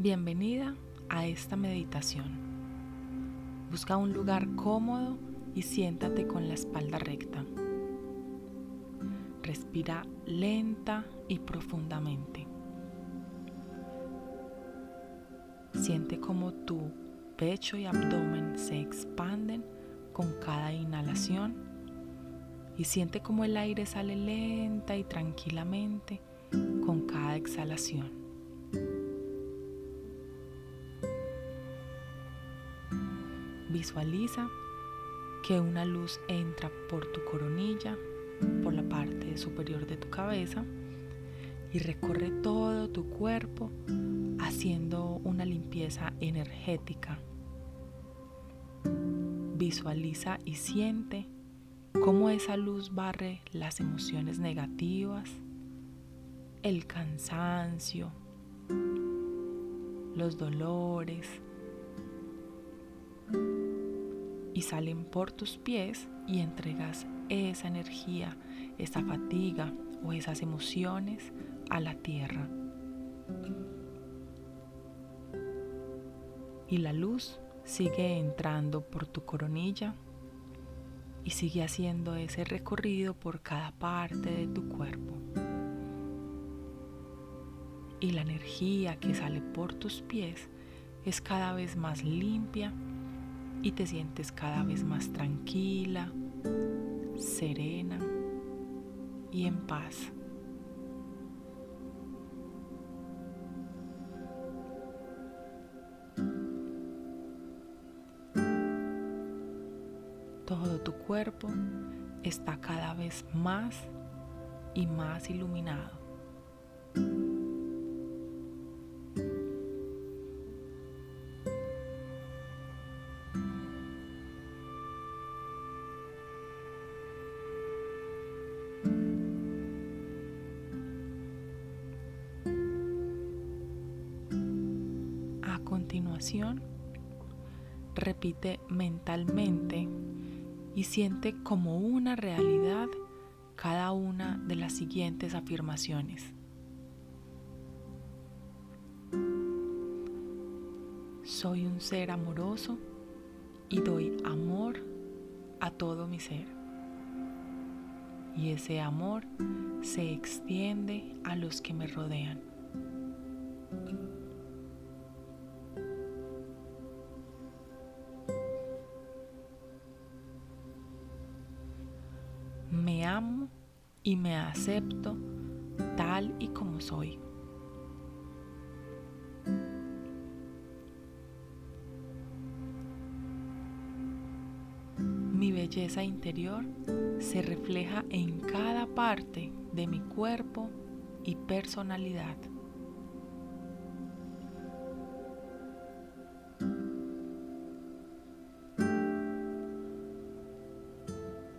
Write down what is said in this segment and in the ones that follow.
Bienvenida a esta meditación. Busca un lugar cómodo y siéntate con la espalda recta. Respira lenta y profundamente. Siente como tu pecho y abdomen se expanden con cada inhalación y siente como el aire sale lenta y tranquilamente con cada exhalación. Visualiza que una luz entra por tu coronilla, por la parte superior de tu cabeza y recorre todo tu cuerpo haciendo una limpieza energética. Visualiza y siente cómo esa luz barre las emociones negativas, el cansancio, los dolores, y salen por tus pies y entregas esa energía, esa fatiga o esas emociones a la tierra. Y la luz sigue entrando por tu coronilla y sigue haciendo ese recorrido por cada parte de tu cuerpo. Y la energía que sale por tus pies es cada vez más limpia y te sientes cada vez más tranquila, serena y en paz. Todo tu cuerpo está cada vez más y más iluminado. Continuación, repite mentalmente y siente como una realidad cada una de las siguientes afirmaciones. Soy un ser amoroso y doy amor a todo mi ser. Y ese amor se extiende a los que me rodean. Y me acepto tal y como soy. Mi belleza interior se refleja en cada parte de mi cuerpo y personalidad.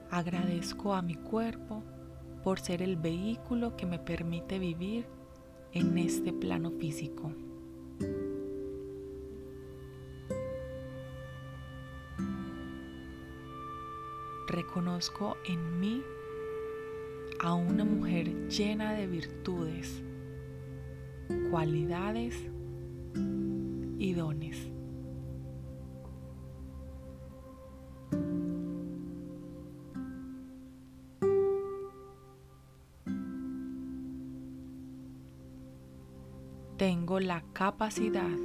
Agradezco a mi cuerpo por ser el vehículo que me permite vivir en este plano físico. Reconozco en mí a una mujer llena de virtudes, cualidades y dones. Tengo la capacidad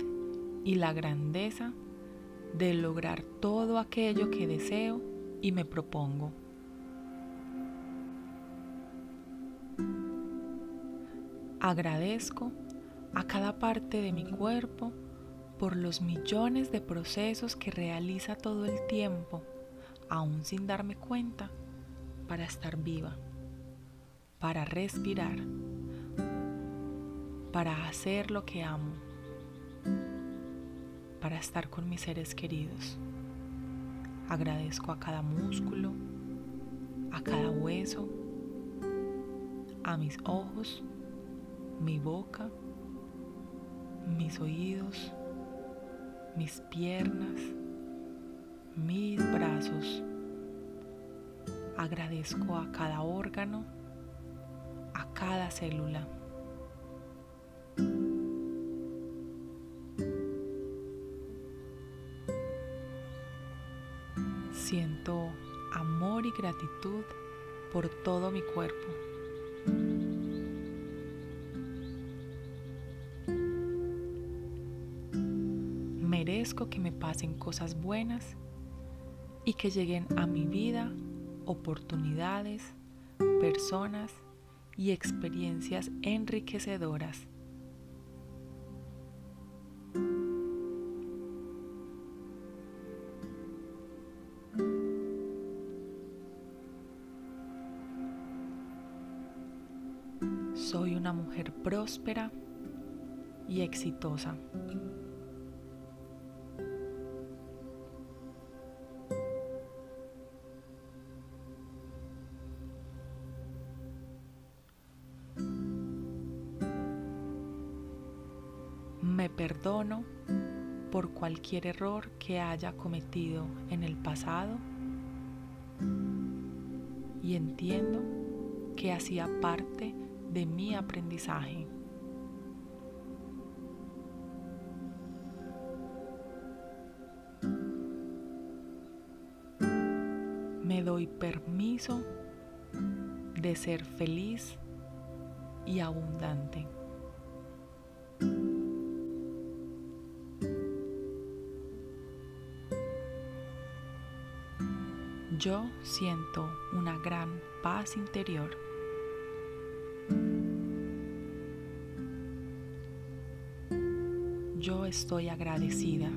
y la grandeza de lograr todo aquello que deseo y me propongo. Agradezco a cada parte de mi cuerpo por los millones de procesos que realiza todo el tiempo, aún sin darme cuenta, para estar viva, para respirar para hacer lo que amo, para estar con mis seres queridos. Agradezco a cada músculo, a cada hueso, a mis ojos, mi boca, mis oídos, mis piernas, mis brazos. Agradezco a cada órgano, a cada célula. Por todo mi cuerpo. Merezco que me pasen cosas buenas y que lleguen a mi vida oportunidades, personas y experiencias enriquecedoras. Próspera y exitosa. Me perdono por cualquier error que haya cometido en el pasado y entiendo que hacía parte de mi aprendizaje. Me doy permiso de ser feliz y abundante. Yo siento una gran paz interior. Estoy agradecida.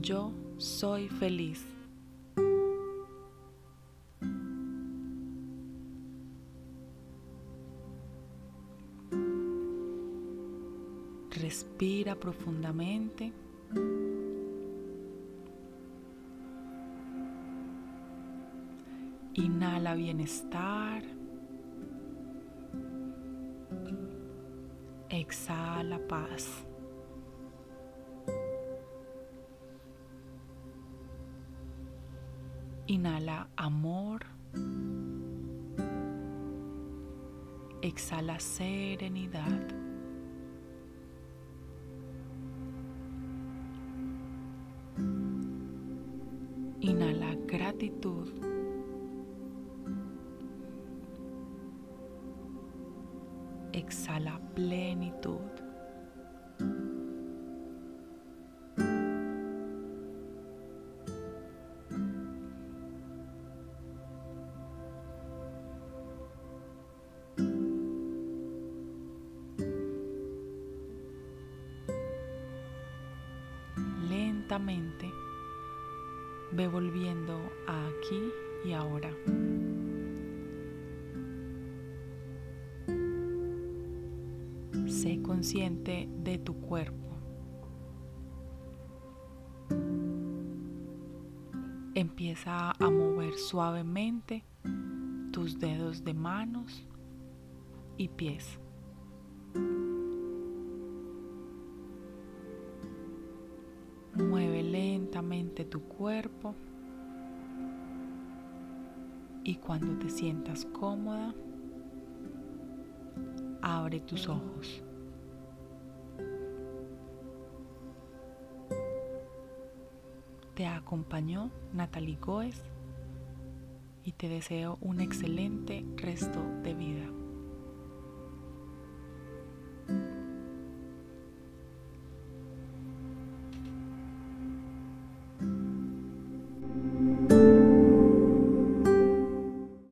Yo soy feliz. Respira profundamente. Inhala bienestar. Exhala paz. Inhala amor. Exhala serenidad. Exhala plenitud. Lentamente Ve volviendo a aquí y ahora. Consciente de tu cuerpo. Empieza a mover suavemente tus dedos de manos y pies. Mueve lentamente tu cuerpo y cuando te sientas cómoda, abre tus ojos. Te acompañó Natalie Goes y te deseo un excelente resto de vida.